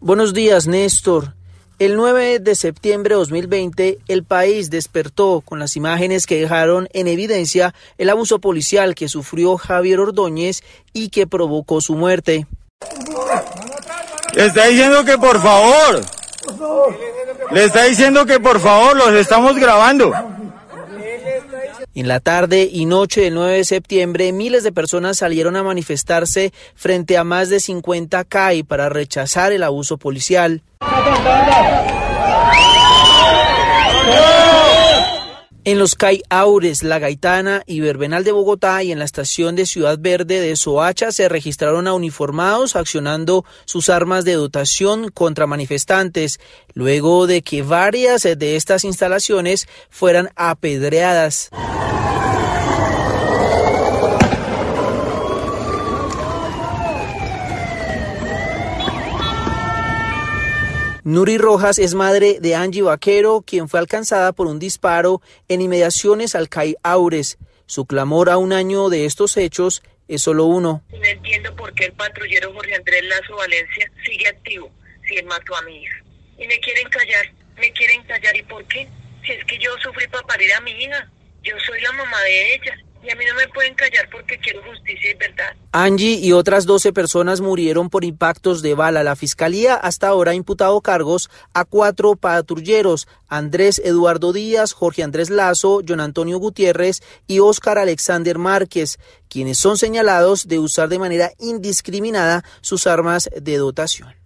Buenos días, Néstor. El 9 de septiembre de 2020, el país despertó con las imágenes que dejaron en evidencia el abuso policial que sufrió Javier Ordóñez y que provocó su muerte. Le está diciendo que por favor. Le está diciendo que por favor los estamos grabando. En la tarde y noche del 9 de septiembre, miles de personas salieron a manifestarse frente a más de 50 CAI para rechazar el abuso policial. En los CAI Aures, La Gaitana y Verbenal de Bogotá y en la estación de Ciudad Verde de Soacha se registraron a uniformados accionando sus armas de dotación contra manifestantes, luego de que varias de estas instalaciones fueran apedreadas. Nuri Rojas es madre de Angie Vaquero, quien fue alcanzada por un disparo en inmediaciones al CAI Aures. Su clamor a un año de estos hechos es solo uno. No entiendo por qué el patrullero Jorge Andrés Lazo Valencia sigue activo si él mató a mi hija. Y me quieren callar, me quieren callar. ¿Y por qué? Si es que yo sufrí para parir a mi hija. Yo soy la mamá de ella. Y a mí no me pueden callar porque quiero justicia y verdad. Angie y otras 12 personas murieron por impactos de bala. La fiscalía hasta ahora ha imputado cargos a cuatro patrulleros, Andrés Eduardo Díaz, Jorge Andrés Lazo, John Antonio Gutiérrez y Óscar Alexander Márquez, quienes son señalados de usar de manera indiscriminada sus armas de dotación.